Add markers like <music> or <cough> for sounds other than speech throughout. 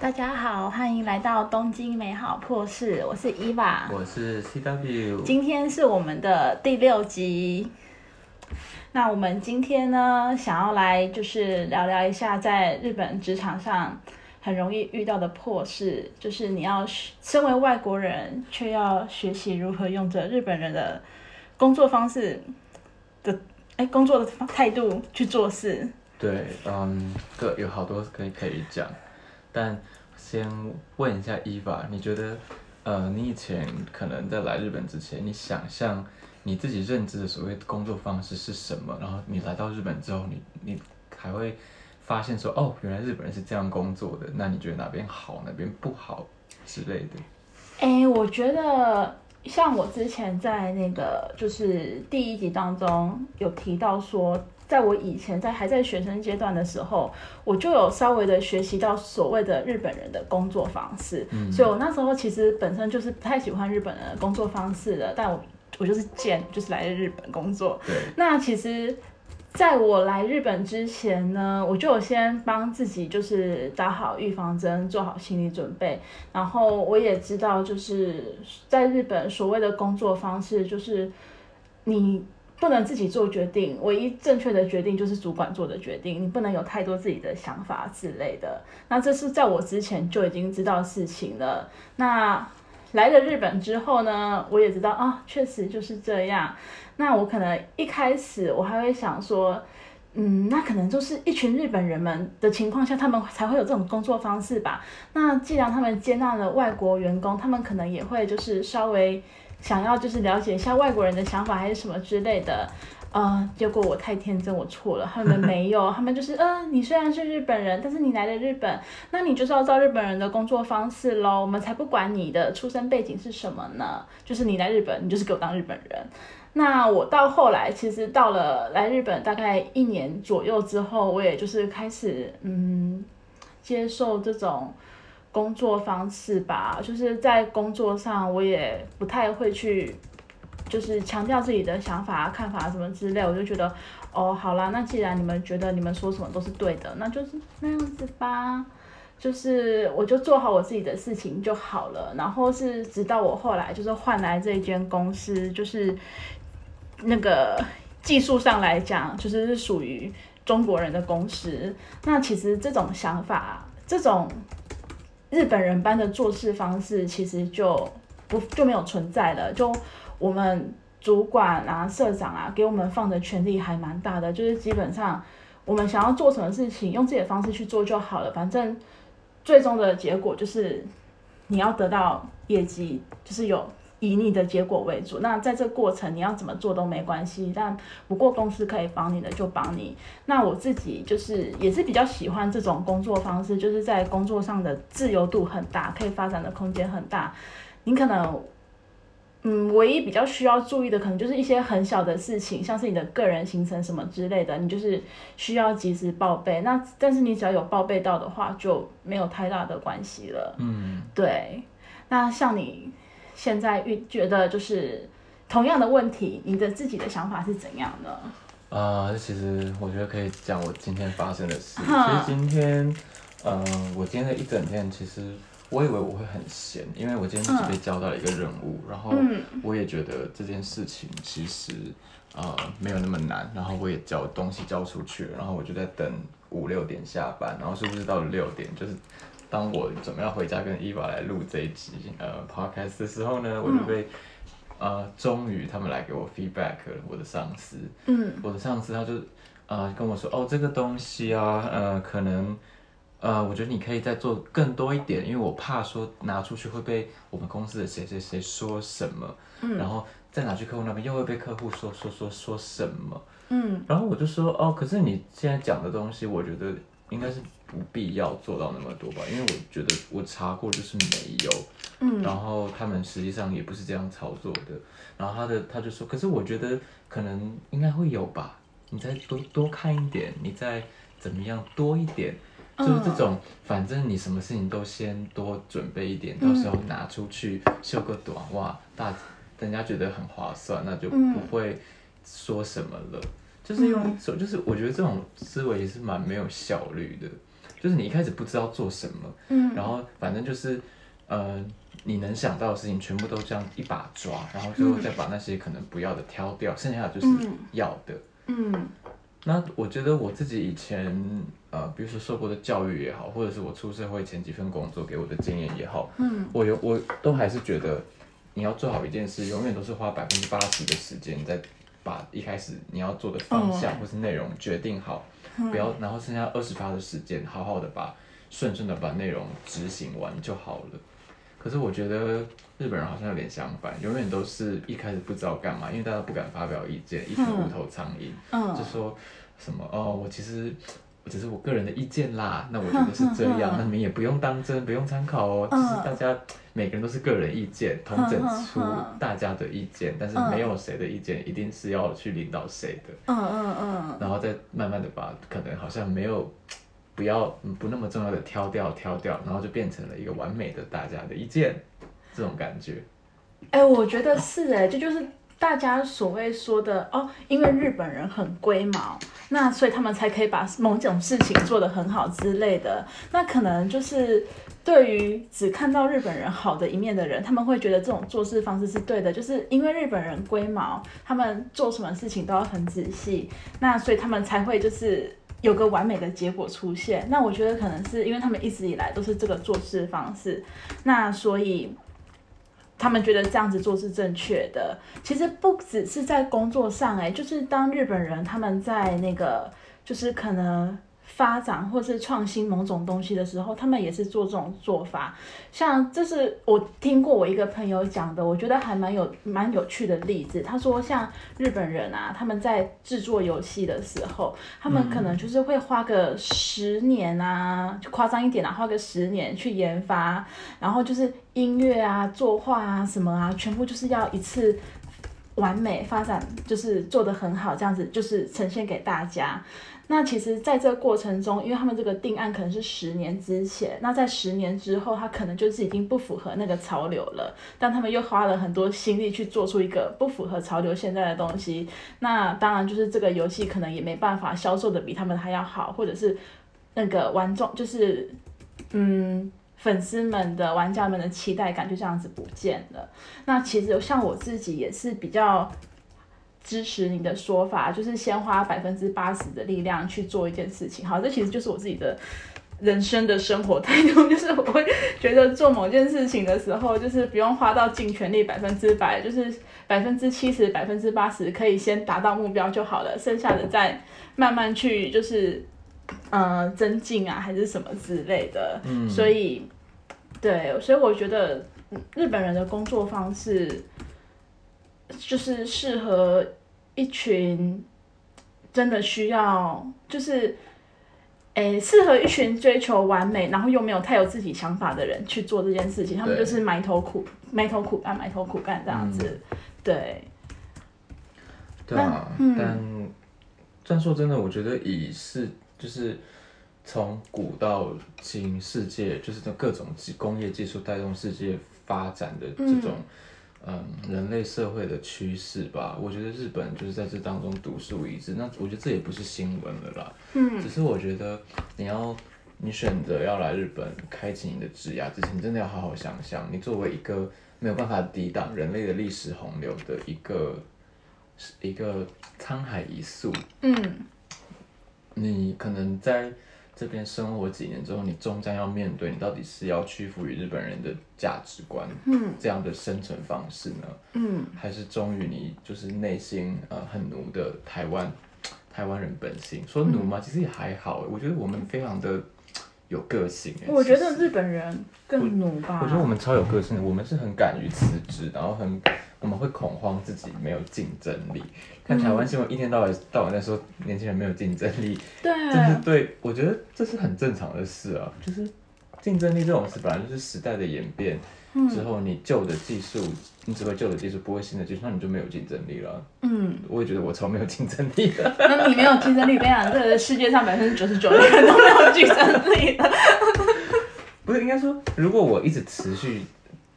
大家好，欢迎来到东京美好破事，我是伊娃，我是 CW。今天是我们的第六集。那我们今天呢，想要来就是聊聊一下在日本职场上很容易遇到的破事，就是你要身为外国人，却要学习如何用着日本人的工作方式的哎工作的态度去做事。对，嗯，个有好多可以可以讲，但先问一下伊娃，你觉得，呃，你以前可能在来日本之前，你想象你自己认知的所谓工作方式是什么？然后你来到日本之后，你你还会发现说，哦，原来日本人是这样工作的，那你觉得哪边好，哪边不好之类的？哎，我觉得像我之前在那个就是第一集当中有提到说。在我以前在还在学生阶段的时候，我就有稍微的学习到所谓的日本人的工作方式，所以我那时候其实本身就是不太喜欢日本人的工作方式的，但我我就是贱，就是来日本工作。那其实，在我来日本之前呢，我就有先帮自己就是打好预防针，做好心理准备，然后我也知道就是在日本所谓的工作方式就是你。不能自己做决定，唯一正确的决定就是主管做的决定。你不能有太多自己的想法之类的。那这是在我之前就已经知道事情了。那来了日本之后呢，我也知道啊，确实就是这样。那我可能一开始我还会想说，嗯，那可能就是一群日本人们的情况下，他们才会有这种工作方式吧。那既然他们接纳了外国员工，他们可能也会就是稍微。想要就是了解一下外国人的想法还是什么之类的，呃，结果我太天真，我错了，他们没有，<laughs> 他们就是，呃，你虽然是日本人，但是你来了日本，那你就是要照日本人的工作方式喽，我们才不管你的出生背景是什么呢，就是你来日本，你就是给我当日本人。那我到后来，其实到了来日本大概一年左右之后，我也就是开始，嗯，接受这种。工作方式吧，就是在工作上，我也不太会去，就是强调自己的想法、看法什么之类。我就觉得，哦，好啦，那既然你们觉得你们说什么都是对的，那就是那样子吧。就是我就做好我自己的事情就好了。然后是直到我后来就是换来这间公司，就是那个技术上来讲，就是是属于中国人的公司。那其实这种想法，这种。日本人般的做事方式，其实就不就没有存在了。就我们主管啊、社长啊，给我们放的权力还蛮大的。就是基本上，我们想要做什么事情，用自己的方式去做就好了。反正最终的结果就是你要得到业绩，就是有。以你的结果为主，那在这过程你要怎么做都没关系，但不过公司可以帮你的就帮你。那我自己就是也是比较喜欢这种工作方式，就是在工作上的自由度很大，可以发展的空间很大。你可能，嗯，唯一比较需要注意的可能就是一些很小的事情，像是你的个人行程什么之类的，你就是需要及时报备。那但是你只要有报备到的话，就没有太大的关系了。嗯，对。那像你。现在遇觉得就是同样的问题，你的自己的想法是怎样呢？啊，其实我觉得可以讲我今天发生的事。其实今天，嗯，我今天的一整天，其实我以为我会很闲，因为我今天只被交到了一个任务，然后我也觉得这件事情其实呃没有那么难，然后我也交东西交出去了，然后我就在等五六点下班，然后是不是到了六点就是。当我准备要回家跟伊娃来录这一集呃 podcast 的时候呢，我就被呃终于他们来给我 feedback 了。我的上司，嗯，我的上司他就呃跟我说，哦，这个东西啊，呃，可能呃，我觉得你可以再做更多一点，因为我怕说拿出去会被我们公司的谁谁谁说什么，嗯，然后再拿去客户那边又会被客户说说说说什么，嗯，然后我就说，哦，可是你现在讲的东西，我觉得应该是。不必要做到那么多吧，因为我觉得我查过就是没有，嗯，然后他们实际上也不是这样操作的，然后他的他就说，可是我觉得可能应该会有吧，你再多多看一点，你再怎么样多一点，就是这种，反正你什么事情都先多准备一点，到时候拿出去绣个短袜，大人家觉得很划算，那就不会说什么了，就是用就是我觉得这种思维也是蛮没有效率的。就是你一开始不知道做什么，嗯，然后反正就是呃你能想到的事情全部都这样一把抓，然后最后再把那些可能不要的挑掉，剩下的就是嗯。要的。嗯。那我觉得我自己以前呃，比如说受过的教育也好，或者是我出社会前几份工作给我的经验也好，嗯。我有我都还是觉得你要做好一件事，永远都是花百分之八十的时间在把一开始你要做的方向哦。或是内容决定好，不要然后剩下二十八的时间，好好的把顺顺的把内容执行完就好了。可是我觉得日本人好像有点相反，永远都是一开始不知道干嘛，因为大家不敢发表意见，一群无头苍蝇。嗯就说什么哦，我其实只是我个人的意见啦，那我觉得是这样，那你们也不用当真，不用参考哦。嗯就是大家每个人都是个人意见，统整出大家的意见，但是没有谁的意见一定是要去领导谁的，嗯嗯嗯然后再慢慢的把可能好像没有。不要嗯不那么重要的挑掉挑掉，然后就变成了一个完美的大家的意见，这种感觉。哎、我觉得是哎，这就是大家所谓说的哦，因为日本人很龟毛，那所以他们才可以把某种事情做得很好之类的。那可能就是对于只看到日本人好的一面的人，他们会觉得这种做事方式是对的，就是因为日本人龟毛，他们做什么事情都要很仔细，那所以他们才会就是。有个完美的结果出现，那我觉得可能是因为他们一直以来都是这个做事方式，那所以他们觉得这样子做是正确的。其实不只是在工作上、哎，就是当日本人他们在那个，就是可能发展或是创新某种东西的时候，他们也是做这种做法。像这是我听过我一个朋友讲的，我觉得还蛮有蛮有趣的例子。他说，像日本人啊，他们在制作游戏的时候，他们可能就是会花个十年啊，就夸张一点啊，花个十年去研发，然后就是音乐啊、作画啊什么啊，全部就是要一次完美发展，就是做得很好，这样子就是呈现给大家。那其实，在这个过程中，因为他们这个定案可能是十年之前，那在十年之后，他可能就是已经不符合那个潮流了，但他们又花了很多心力去做出一个不符合潮流现在的东西，那当然就是这个游戏可能也没办法销售的比他们还要好，或者是那个玩众就是嗯。粉丝们的玩家们的期待感就这样子不见了。那其实像我自己也是比较支持你的说法，就是先花百分之八十的力量去做一件事情。好，这其实就是我自己的人生的生活态度，<laughs> 就是我会觉得做某件事情的时候，就是不用花到尽全力百分之百，就是百分之七十、百分之八十可以先达到目标就好了，剩下的再慢慢去就是呃增进啊，还是什么之类的。嗯，所以，对，所以我觉得嗯日本人的工作方式就是适合一群真的需要，就是，诶，适合一群追求完美，然后又没有太有自己想法的人去做这件事情。他们就是埋头苦埋头苦干，埋头苦干这样子。对，对啊，但但说真的，我觉得以是就是从古到今世界，就是这各种技工业技术带动世界发展的这种嗯人类社会的趋势吧。我觉得日本就是在这当中独树一帜。那我觉得这也不是新闻了啦，嗯只是我觉得你要你选择要来日本开启你的职涯之前，你真的要好好想想，你作为一个没有办法抵挡人类的历史洪流的一个一个沧海一粟，嗯你可能在这边生活几年之后，你终将要面对你到底是要屈服于日本人的价值观，嗯这样的生存方式呢，嗯还是忠于你就是内心呃很奴的台湾 <tsk> 台湾人本性？说奴吗？其实也还好，我觉得我们非常的有个性哎。我觉得日本人更奴吧。我觉得我们超有个性的，我们是很敢于辞职，然后很我们会恐慌自己没有竞争力。看台湾新闻一天到晚到晚在说年轻人没有竞争力，对，这是对我觉得这是很正常的事啊，就是竞争力这种事本来就是时代的演变之后，你旧的技术，你只会旧的技术，不会新的技术，那你就没有竞争力了。嗯，我也觉得我超没有竞争力的。那你没有竞争力，跟你讲，这个世界上百分之九十九的人都没有竞争力的。<laughs> 不是应该说，如果我一直持续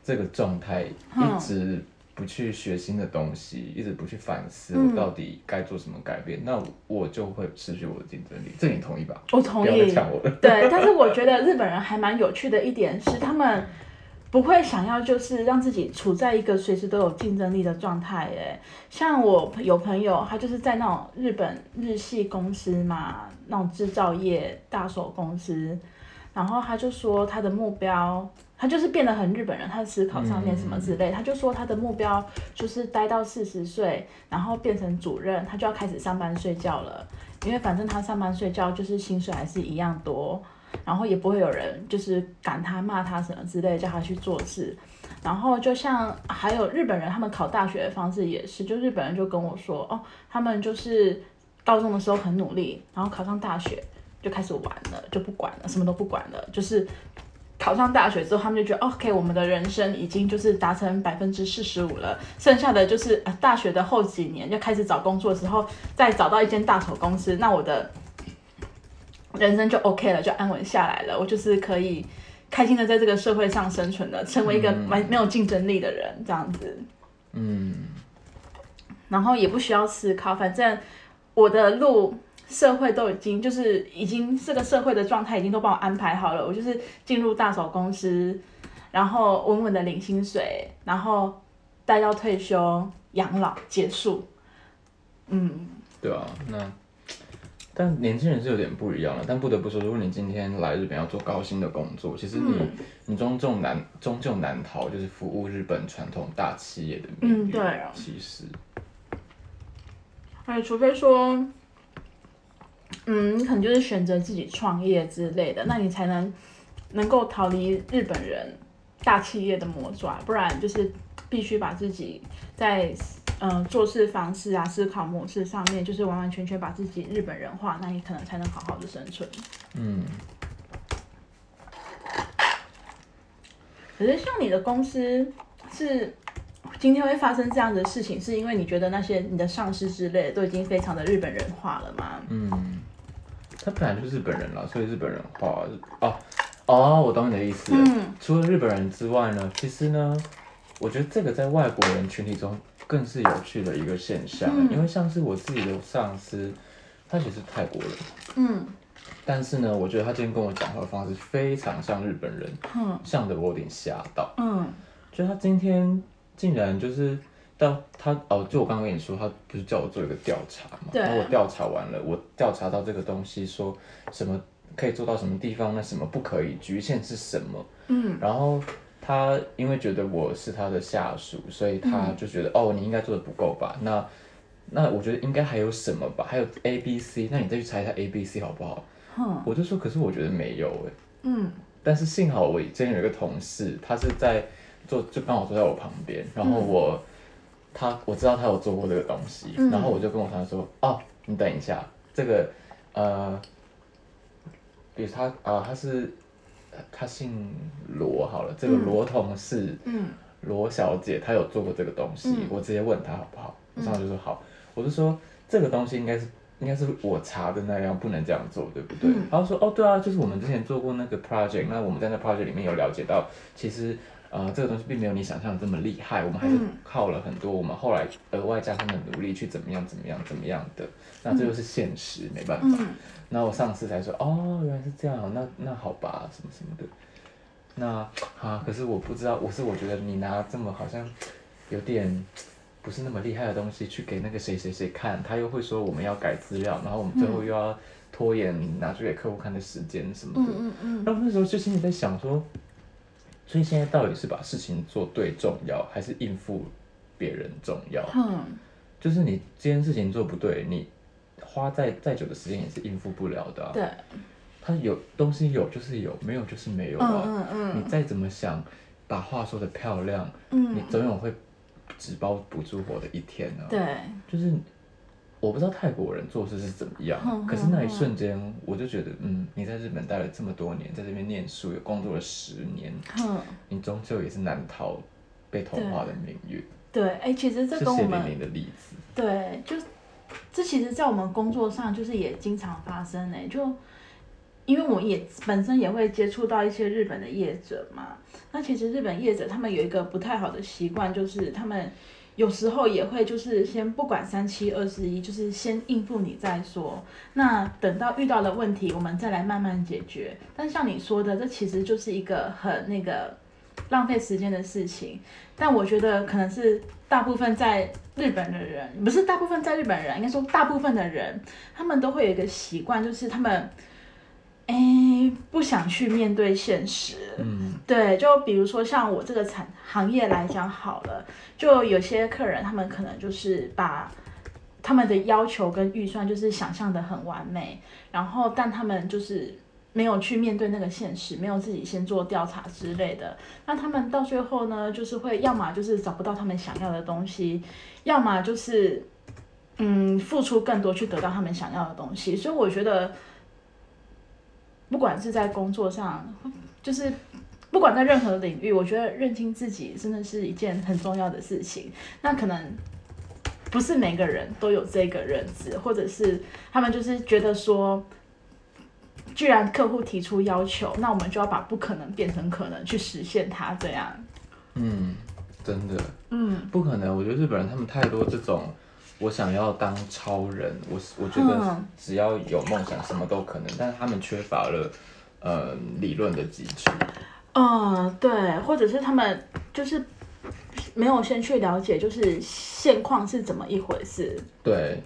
这个状态，嗯一直不去学新的东西，一直不去反思我到底该做什么改变，那我就会失去我的竞争力。这你同意吧？我同意。对，但是我觉得日本人还蛮有趣的一点是，他们不会想要就是让自己处在一个随时都有竞争力的状态。哎，像我有朋友，他就是在那种日本日系公司嘛，那种制造业大手公司，然后他就说他的目标。他就是变得很日本人，他的思考上面什么之类，他就说他的目标就是待到四十岁，然后变成主任，他就要开始上班睡觉了，因为反正他上班睡觉就是薪水还是一样多，然后也不会有人就是赶他骂他什么之类，叫他去做事。然后就像还有日本人，他们考大学的方式也是，就日本人就跟我说，哦，他们就是高中的时候很努力，然后考上大学就开始玩了，就不管了，什么都不管了，就是。考上大学之后，他们就觉得 OK，我们的人生已经就是达成百分之四十五了，剩下的就是呃大学的后几年要开始找工作的时候，再找到一间大手公司，那我的人生就 OK 了，就安稳下来了，我就是可以开心的在这个社会上生存的，成为一个没没有竞争力的人，这样子。嗯。然后也不需要思考，反正我的路。社会都已经就是已经这个社会的状态已经都帮我安排好了，我就是进入大手公司，然后稳稳的领薪水，然后待到退休养老结束。嗯，对啊，那但年轻人是有点不一样了。但不得不说，如果你今天来日本要做高薪的工作，其实你你终究难终究难逃就是服务日本传统大企业的命运。对啊，其实，哎，除非说。嗯，你可能就是选择自己创业之类的，那你才能能够逃离日本人大企业的魔爪，不然就是必须把自己在嗯做事方式啊、思考模式上面，就是完完全全把自己日本人化，那你可能才能好好的生存。嗯。可是像你的公司是今天会发生这样的事情，是因为你觉得那些你的上司之类都已经非常的日本人化了吗？嗯。他本来就是日本人了，所以日本人话哦哦，我懂你的意思。嗯，除了日本人之外呢，其实呢，我觉得这个在外国人群体中更是有趣的一个现象，因为像是我自己的上司，他其实是泰国人。嗯，但是呢，我觉得他今天跟我讲话的方式非常像日本人，嗯，像的我有点吓到。嗯，就他今天竟然就是。到他哦，就我刚刚跟你说，他不是叫我做一个调查嘛？然后我调查完了，我调查到这个东西，说什么可以做到什么地方，那什么不可以，局限是什么？嗯。然后他因为觉得我是他的下属，所以他就觉得哦，你应该做的不够吧？那那我觉得应该还有什么吧？还有 A、B、C，那你再去猜一下 A、B、C 好不好？嗯。我就说，可是我觉得没有哎。嗯。但是幸好我之前有一个同事，他是在坐，就刚好坐在我旁边，然后我。他我知道他有做过这个东西，然后我就跟我同事说：“哦，你等一下，这个呃，比如他啊，他是他姓罗好了，这个罗同事，嗯，罗小姐，她有做过这个东西，我直接问他好不好？然后就说好，我就说这个东西应该是应该是我查的那样，不能这样做，对不对？然后说哦，对啊，就是我们之前做过那个 project，那我们在那 project 里面有了解到，其实。呃，这个东西并没有你想象的这么厉害，我们还是靠了很多我们后来额外加上的努力去怎么样怎么样怎么样的，那这就是现实，没办法。那我上次才说，哦，原来是这样，那那好吧，什么什么的。那啊，可是我不知道，我是我觉得你拿这么好像有点不是那么厉害的东西去给那个谁谁谁看，他又会说我们要改资料，然后我们最后又要拖延拿去给客户看的时间什么的。嗯嗯嗯。然后那时候就心里在想说。所以现在到底是把事情做对重要，还是应付别人重要？嗯，就是你这件事情做不对，你花再再久的时间也是应付不了的。对，他有东西有就是有，没有就是没有啊。嗯嗯你再怎么想把话说的漂亮，嗯，你总有会纸包不住火的一天呢。对，就是。我不知道泰国人做事是怎么样，可是那一瞬间我就觉得，嗯，你在日本待了这么多年，在这边念书也工作了十年，你终究也是难逃被同化的命运。对，哎，其实这跟我们的例子，对，就这其实，在我们工作上就是也经常发生哎，就因为我也本身也会接触到一些日本的业者嘛，那其实日本业者他们有一个不太好的习惯，就是他们有时候也会就是先不管三七二十一，就是先应付你再说，那等到遇到了问题，我们再来慢慢解决。但像你说的，这其实就是一个很那个浪费时间的事情。但我觉得可能是大部分在日本的人，不是大部分在日本人，应该说大部分的人，他们都会有一个习惯，就是他们。哎，不想去面对现实。嗯，对，就比如说像我这个产行业来讲好了，就有些客人他们可能就是把他们的要求跟预算就是想象的很完美，然后但他们就是没有去面对那个现实，没有自己先做调查之类的，那他们到最后呢，就是会要么就是找不到他们想要的东西，要么就是嗯付出更多去得到他们想要的东西，所以我觉得。不管是在工作上，就是不管在任何领域，我觉得认清自己真的是一件很重要的事情。那可能不是每个人都有这个认知，或者是他们就是觉得说，既然客户提出要求，那我们就要把不可能变成可能，去实现它。这样，嗯，真的，嗯，不可能。我觉得日本人他们太多这种。我想要当超人，我我觉得只要有梦想，什么都可能。但是他们缺乏了呃理论的基础。嗯，对，或者是他们就是没有先去了解，就是现况是怎么一回事。对，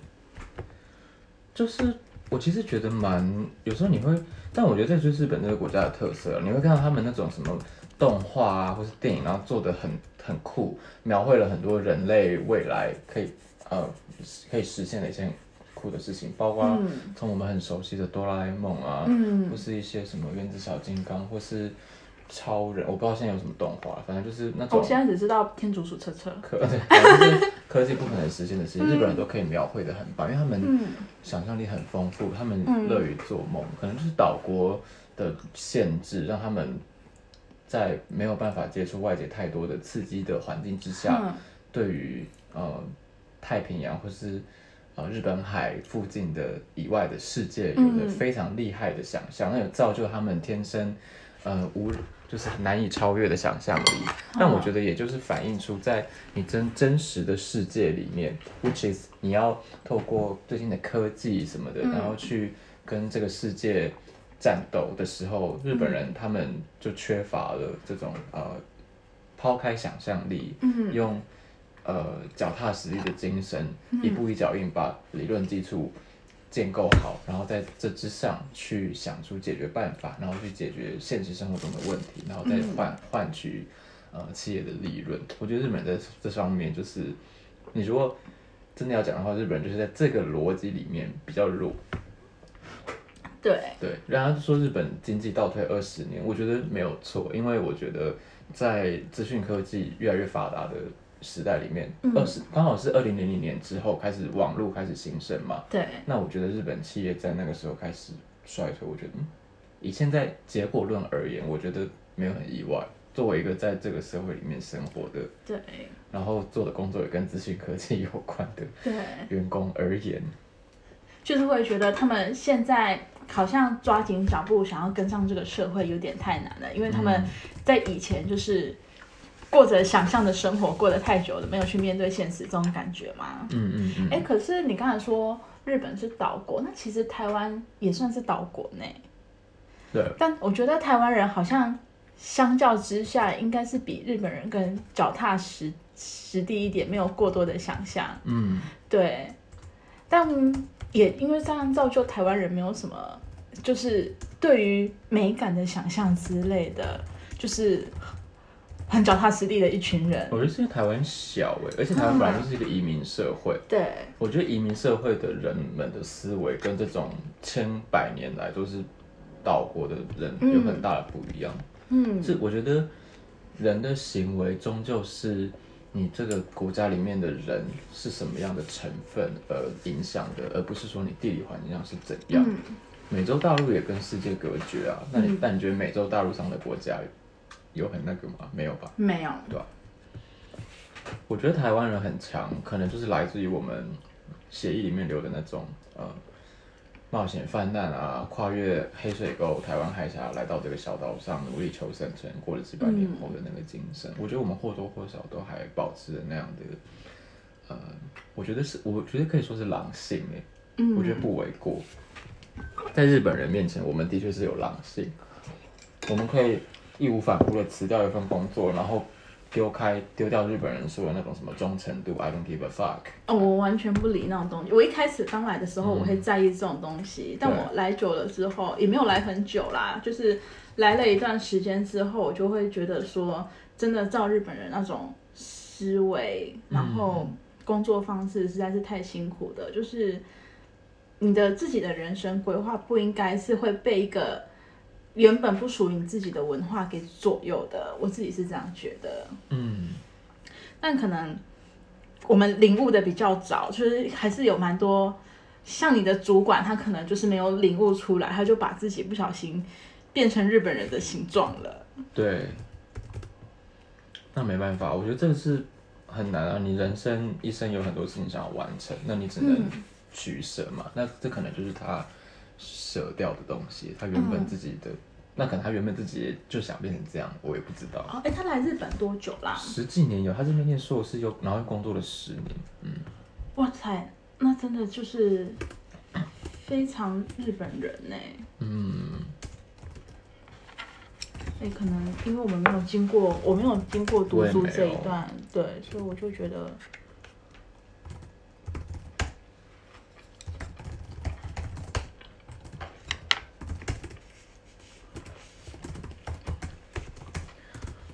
就是我其实觉得蛮有时候你会，但我觉得这就是日本这个国家的特色。你会看到他们那种什么动画啊，或是电影，然后做的很很酷，描绘了很多人类未来可以。呃，可以实现的一些酷的事情，包括从我们很熟悉的哆啦 A 梦啊，或是一些什么原子小金刚，或是超人，我不知道现在有什么动画，反正就是那种。我现在只知道天竺鼠车车。科 <laughs> 技不可能实现的事情，日本人都可以描绘的很棒，因为他们想象力很丰富，他们乐于做梦，可能就是岛国的限制，让他们在没有办法接触外界太多的刺激的环境之下，对于呃。太平洋或是呃日本海附近的以外的世界，有着非常厉害的想象，那有造就他们天生呃无就是难以超越的想象力。但我觉得也就是反映出在你真真实的世界里面，which is 你要透过最近的科技什么的，然后去跟这个世界战斗的时候，日本人他们就缺乏了这种呃抛开想象力，用。呃，脚踏实地的精神，一步一脚印把理论基础建构好，然后在这之上去想出解决办法，然后去解决现实生活中的问题，然后再换换取呃企业的利润。我觉得日本在这方面就是，你如果真的要讲的话，日本就是在这个逻辑里面比较弱。对对，然后说日本经济倒退二十年，我觉得没有错，因为我觉得在资讯科技越来越发达的。时代里面，二十刚好是二零零零年之后开始网络开始兴盛嘛。对。那我觉得日本企业在那个时候开始衰退，我觉得以现在结果论而言，我觉得没有很意外。作为一个在这个社会里面生活的，对，然后做的工作也跟资讯科技有关的，对，员工而言，就是会觉得他们现在好像抓紧脚步想要跟上这个社会有点太难了，因为他们在以前就是。过着想象的生活，过得太久了，没有去面对现实，这种感觉吗？嗯嗯嗯。哎，可是你刚才说日本是岛国，那其实台湾也算是岛国呢。对。但我觉得台湾人好像相较之下，应该是比日本人更脚踏实实地一点，没有过多的想象。嗯。对。但也因为这样造就台湾人没有什么，就是对于美感的想象之类的，就是。很脚踏实地的一群人，我觉得是因为台湾小哎，而且台湾本来就是一个移民社会。对，我觉得移民社会的人们的思维跟这种千百年来都是岛国的人有很大的不一样。嗯，是我觉得人的行为终究是你这个国家里面的人是什么样的成分而影响的，而不是说你地理环境上是怎样。美洲大陆也跟世界隔绝啊，那你但你觉得美洲大陆上的国家？有很那个吗？没有吧？没有，对吧？我觉得台湾人很强，可能就是来自于我们协议里面留的那种呃冒险泛滥啊，跨越黑水沟、台湾海峡来到这个小岛上努力求生存，过了几百年后的那个精神，我觉得我们或多或少都还保持着那样的，呃，我觉得是，我觉得可以说是狼性哎，嗯，我觉得不为过。在日本人面前，我们的确是有狼性，我们可以义无反顾的辞掉一份工作，然后。丢开丢掉日本人说的那种什么忠诚度，I don't give a fuck。哦，我完全不理那种东西。我一开始刚来的时候，我会在意这种东西，但我来久了之后，也没有来很久啦，就是来了一段时间之后，我就会觉得说，真的照日本人那种思维，然后工作方式实在是太辛苦的，就是你的自己的人生规划不应该是会被一个。原本不属于你自己的文化给左右的，我自己是这样觉得。嗯，但可能我们领悟的比较早，就是还是有蛮多像你的主管，他可能就是没有领悟出来，他就把自己不小心变成日本人的形状了。对，那没办法，我觉得这个是很难啊。你人生一生有很多事情想要完成，那你只能取舍嘛。那这可能就是他。舍掉的东西，他原本自己的，那可能他原本自己就想变成这样，我也不知道。哦，哎，他来日本多久啦？十几年有，他这边念硕士又，然后又工作了十年，嗯。哇塞，那真的就是非常日本人呢。嗯。哎，可能因为我们没有经过，我没有经过读书这一段，对，所以我就觉得。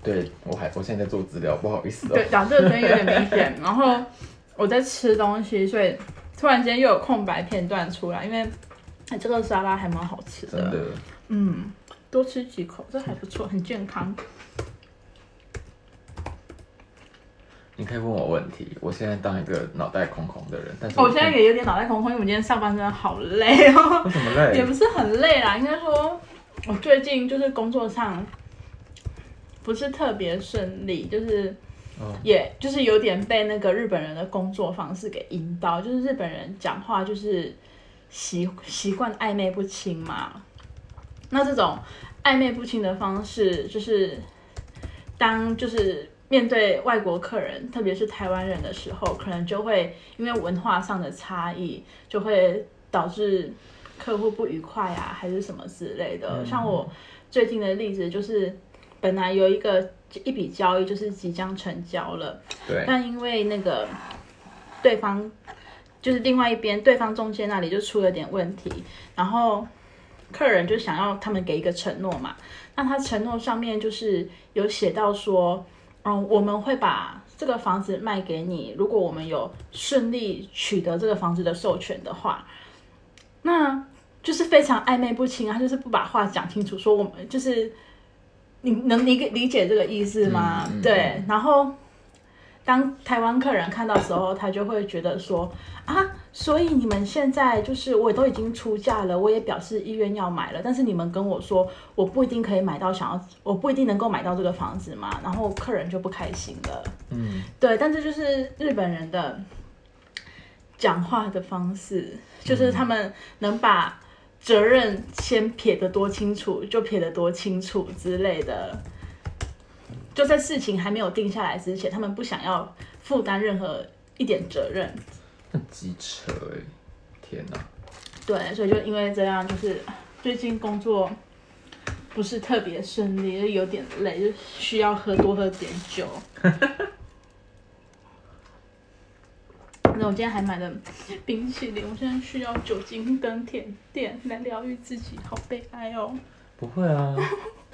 对，我还我现在在做资料，不好意思。对，讲这个声音有点明显。然后我在吃东西，所以突然间又有空白片段出来，因为这个沙拉还蛮好吃的。真的。嗯，多吃几口，这还不错，很健康。你可以问我问题，我现在当一个脑袋空空的人，但是我现在也有点脑袋空空，因为我今天上班真的好累哦。为什么累？<laughs> 也不是很累啦，应该说，我最近就是工作上。不是特别顺利，就是，也就是有点被那个日本人的工作方式给引导，就是日本人讲话就是习习惯暧昧不清嘛。那这种暧昧不清的方式，就是当就是面对外国客人，特别是台湾人的时候，可能就会因为文化上的差异，就会导致客户不愉快啊，还是什么之类的。像我最近的例子就是。本来有一个一笔交易就是即将成交了，对，但因为那个对方就是另外一边对方中间那里就出了点问题，然后客人就想要他们给一个承诺嘛，那他承诺上面就是有写到说，嗯，我们会把这个房子卖给你，如果我们有顺利取得这个房子的授权的话，那就是非常暧昧不清啊，就是不把话讲清楚，说我们就是。你能理理解这个意思吗？对，然后当台湾客人看到时候，他就会觉得说啊，所以你们现在就是我都已经出价了，我也表示意愿要买了，但是你们跟我说我不一定可以买到想要，我不一定能够买到这个房子嘛，然后客人就不开心了。嗯，对，但这就是日本人的讲话的方式，就是他们能把。责任先撇得多清楚，就撇得多清楚之类的。就在事情还没有定下来之前，他们不想要负担任何一点责任。很机车哎！天哪！对，所以就因为这样，就是最近工作不是特别顺利，就有点累，就需要喝多喝点酒。<laughs> 那我今天还买了冰淇淋，我现在需要酒精跟甜点来疗愈自己，好悲哀哦。不会啊，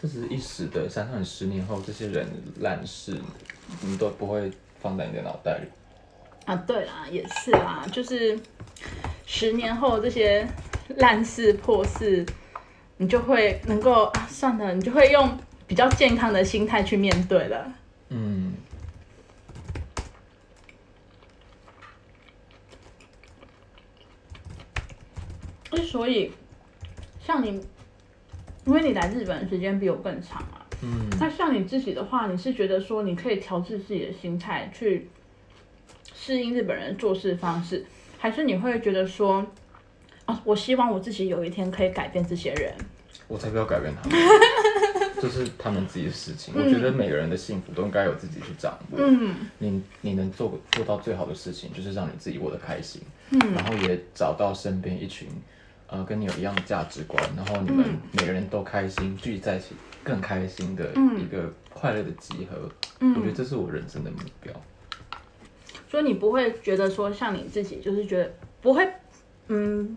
这只是一时的，想想十年后这些人烂事，你都不会放在你的脑袋里。啊，对啦，也是啦，就是十年后这些烂事破事，你就会能够啊算了，你就会用比较健康的心态去面对了。嗯。所以，像你，因为你来日本时间比我更长啊。嗯。那像你自己的话，你是觉得说你可以调制自己的心态去适应日本人做事方式，还是你会觉得说哦，我希望我自己有一天可以改变这些人。我才不要改变他们，<laughs> 这是他们自己的事情。我觉得每个人的幸福都应该由自己去掌握。嗯你你能做做到最好的事情，就是让你自己过得开心，嗯，然后也找到身边一群，呃，跟你有一样的价值观，然后你们每个人都开心，聚集在一起更开心的一个快乐的集合。我觉得这是我人生的目标。所以你不会觉得说像你自己，就是觉得不会，嗯，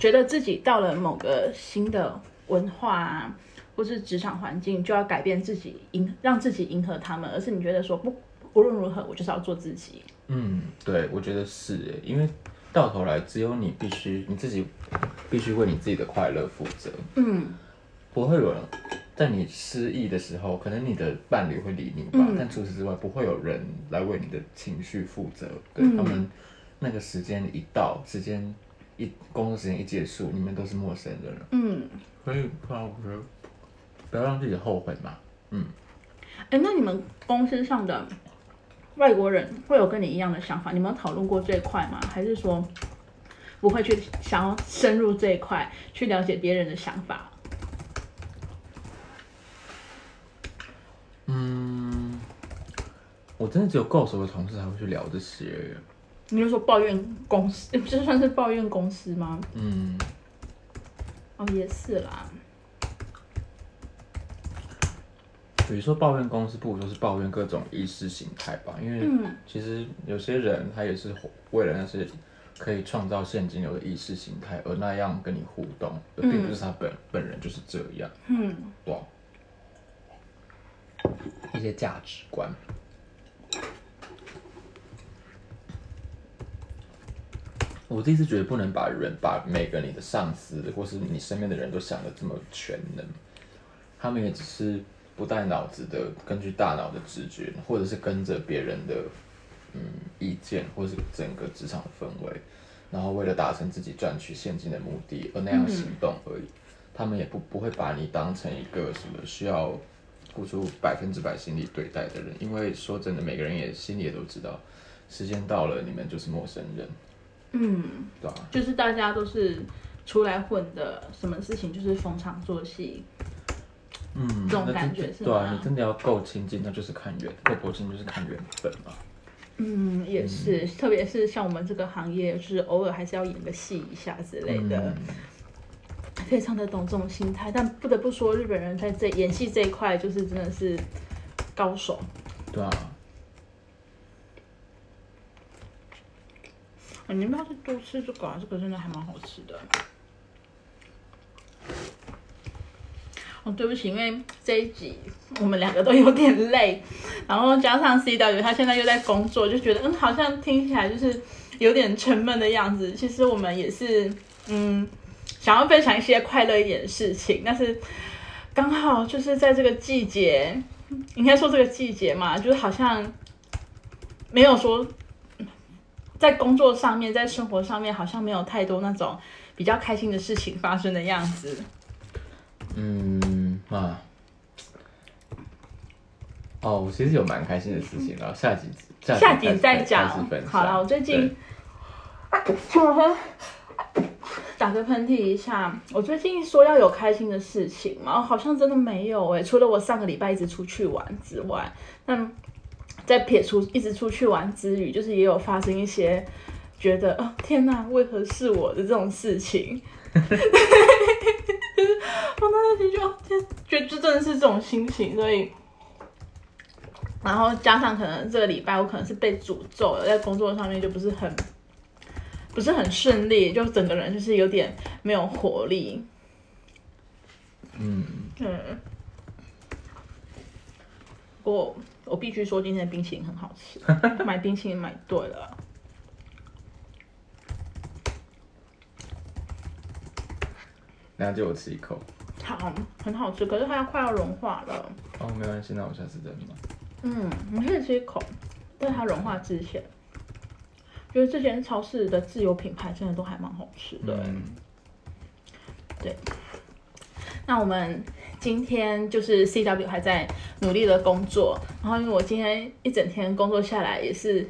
觉得自己到了某个新的文化啊，或是职场环境，就要改变自己，迎让自己迎合他们，而是你觉得说不无论如何，我就是要做自己。嗯，对，我觉得是，因为到头来只有你必须你自己必须为你自己的快乐负责。嗯不会有人在你失意的时候，可能你的伴侣会理你吧，但除此之外，不会有人来为你的情绪负责。对、他们那个时间一到，时间一工作时间一结束，你们都是陌生人了。嗯，所以，不然我觉得不要让自己后悔嘛。嗯，哎，那你们公司上的外国人会有跟你一样的想法？你们有讨论过这一块吗？还是说不会去想要深入这一块，去了解别人的想法？嗯，我真的只有够熟的同事才会去聊这些。你就说抱怨公司，这算是抱怨公司吗？嗯，哦，也是啦。比如说抱怨公司，不如说是抱怨各种意识形态吧。因为嗯其实有些人他也是为了那些可以创造现金流的意识形态而那样跟你互动，而并不是他本本人就是这样，嗯对、一些价值观。我第一次觉得不能把人把每个你的上司或是你身边的人都想的这么全能，他们也只是不带脑子的，根据大脑的直觉，或者是跟着别人的嗯意见，或是整个职场氛围，然后为了达成自己赚取现金的目的而那样行动而已。他们也不不会把你当成一个什么需要付出百分之百心力对待的人，因为说真的，每个人也心里也都知道，时间到了，你们就是陌生人，嗯，对啊、就是大家都是出来混的，什么事情就是逢场作戏。嗯，这种感觉是真对啊，你真的要够亲近，那就是看缘；够不亲就是看缘分嘛。嗯，也是，特别是像我们这个行业，就是偶尔还是要演个戏一下之类的，嗯非常的懂这种心态。但不得不说，日本人在这演戏这一块，就是真的是高手。对啊，哦你们要是多吃这个、啊，这个真的还蛮好吃的。哦，对不起，因为这一集我们两个都有点累，然后加上 C W 他现在又在工作，就觉得嗯，好像听起来就是有点沉闷的样子。其实我们也是嗯，想要分享一些快乐一点的事情，但是刚好就是在这个季节，应该说这个季节嘛，就是好像没有说在工作上面，在生活上面好像没有太多那种比较开心的事情发生的样子。嗯啊，哦，我其实有蛮开心的事情，然后下集下集下集再讲好了我最近对打个喷嚏一下，我最近说要有开心的事情嘛，好像真的没有哎、除了我上个礼拜一直出去玩之外，那在撇除一直出去玩之余，就是也有发生一些觉得哦天哪，为何是我的这种事情。<laughs> 就是我那时就哦天，觉得就真的是这种心情，所以，然后加上可能这个礼拜我可能是被诅咒了，在工作上面就不是很不是很顺利，就整个人就是有点没有活力。嗯，嗯，不过我必须说今天的冰淇淋很好吃，买冰淇淋买对了。<laughs> 然后就我吃一口。好，很好吃，可是它要快要融化了。哦，没关系，那我下次再买。嗯，你可以吃一口，在它融化之前，觉得这间超市的自有品牌真的都还蛮好吃的。嗯，那我们今天就是 C W 还在努力的工作，然后因为我今天一整天工作下来也是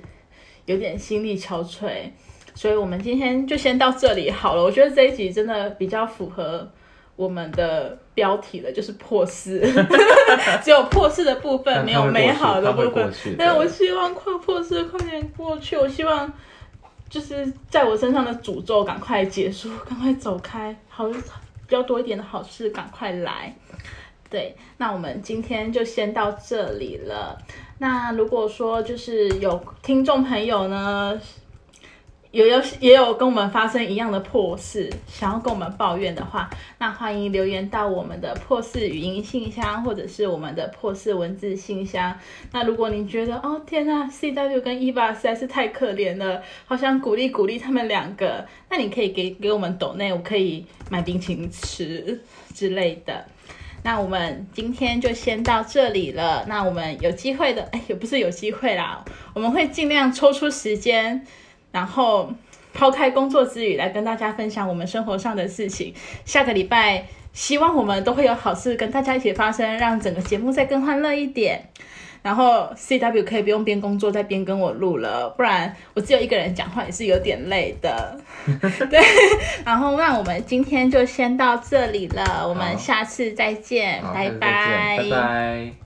有点心力憔悴，所以我们今天就先到这里好了。我觉得这一集真的比较符合我们的标题了，就是破事，<laughs> 只有破事的部分，没有美好的部分。但我希望快破事快点过去，我希望就是在我身上的诅咒赶快结束，<laughs> 赶快走开，好比较多一点的好事赶快来。对，那我们今天就先到这里了。那如果说就是有听众朋友呢，有有也有跟我们发生一样的破事，想要跟我们抱怨的话，那欢迎留言到我们的破事语音信箱，或者是我们的破事文字信箱。那如果你觉得哦天呐，C W 跟 Eva 实在是太可怜了，好想鼓励鼓励他们两个，那你可以给给我们抖内，我可以买冰淇淋吃之类的。那我们今天就先到这里了。那我们有机会的，哎，也不是有机会啦，我们会尽量抽出时间，然后抛开工作之余来跟大家分享我们生活上的事情。下个礼拜，希望我们都会有好事跟大家一起发生，让整个节目再更欢乐一点。然后 C W 可以不用边工作再边跟我录了，不然我只有一个人讲话也是有点累的。<laughs> 对，然后那我们今天就先到这里了，我们下次再见，拜拜，拜拜。